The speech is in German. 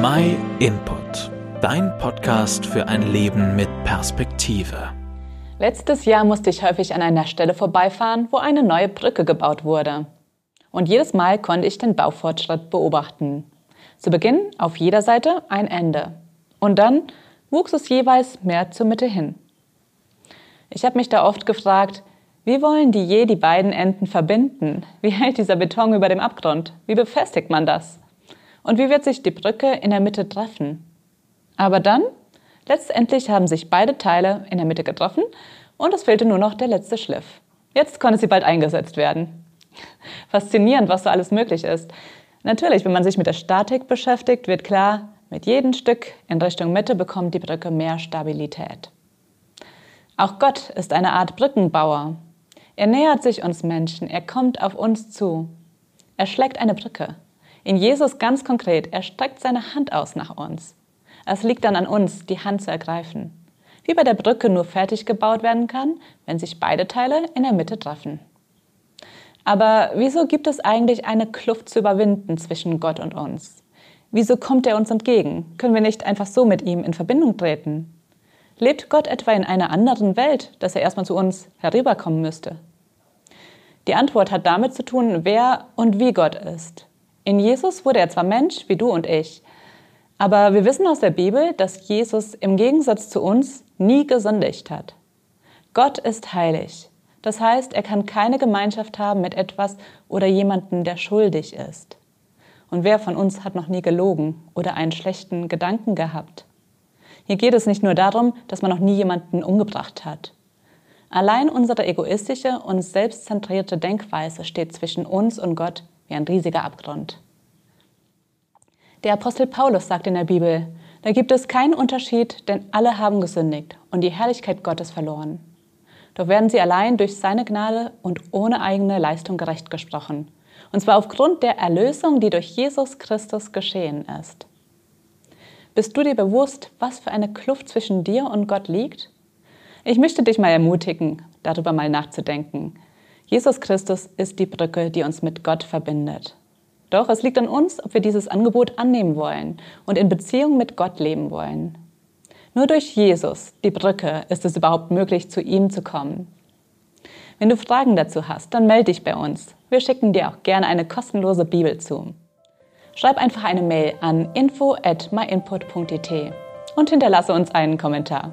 My Input, dein Podcast für ein Leben mit Perspektive. Letztes Jahr musste ich häufig an einer Stelle vorbeifahren, wo eine neue Brücke gebaut wurde. Und jedes Mal konnte ich den Baufortschritt beobachten. Zu Beginn auf jeder Seite ein Ende. Und dann wuchs es jeweils mehr zur Mitte hin. Ich habe mich da oft gefragt, wie wollen die je die beiden Enden verbinden? Wie hält dieser Beton über dem Abgrund? Wie befestigt man das? Und wie wird sich die Brücke in der Mitte treffen? Aber dann, letztendlich haben sich beide Teile in der Mitte getroffen und es fehlte nur noch der letzte Schliff. Jetzt konnte sie bald eingesetzt werden. Faszinierend, was so alles möglich ist. Natürlich, wenn man sich mit der Statik beschäftigt, wird klar, mit jedem Stück in Richtung Mitte bekommt die Brücke mehr Stabilität. Auch Gott ist eine Art Brückenbauer. Er nähert sich uns Menschen, er kommt auf uns zu. Er schlägt eine Brücke. In Jesus ganz konkret, er streckt seine Hand aus nach uns. Es liegt dann an uns, die Hand zu ergreifen. Wie bei der Brücke nur fertig gebaut werden kann, wenn sich beide Teile in der Mitte treffen. Aber wieso gibt es eigentlich eine Kluft zu überwinden zwischen Gott und uns? Wieso kommt er uns entgegen? Können wir nicht einfach so mit ihm in Verbindung treten? Lebt Gott etwa in einer anderen Welt, dass er erstmal zu uns herüberkommen müsste? Die Antwort hat damit zu tun, wer und wie Gott ist. In Jesus wurde er zwar Mensch, wie du und ich, aber wir wissen aus der Bibel, dass Jesus im Gegensatz zu uns nie gesündigt hat. Gott ist heilig. Das heißt, er kann keine Gemeinschaft haben mit etwas oder jemanden, der schuldig ist. Und wer von uns hat noch nie gelogen oder einen schlechten Gedanken gehabt? Hier geht es nicht nur darum, dass man noch nie jemanden umgebracht hat. Allein unsere egoistische und selbstzentrierte Denkweise steht zwischen uns und Gott wie ein riesiger Abgrund. Der Apostel Paulus sagt in der Bibel, da gibt es keinen Unterschied, denn alle haben gesündigt und die Herrlichkeit Gottes verloren. Doch werden sie allein durch seine Gnade und ohne eigene Leistung gerecht gesprochen. Und zwar aufgrund der Erlösung, die durch Jesus Christus geschehen ist. Bist du dir bewusst, was für eine Kluft zwischen dir und Gott liegt? Ich möchte dich mal ermutigen, darüber mal nachzudenken. Jesus Christus ist die Brücke, die uns mit Gott verbindet. Doch es liegt an uns, ob wir dieses Angebot annehmen wollen und in Beziehung mit Gott leben wollen. Nur durch Jesus, die Brücke, ist es überhaupt möglich, zu ihm zu kommen. Wenn du Fragen dazu hast, dann melde dich bei uns. Wir schicken dir auch gerne eine kostenlose Bibel zu. Schreib einfach eine Mail an info at myinput.it und hinterlasse uns einen Kommentar.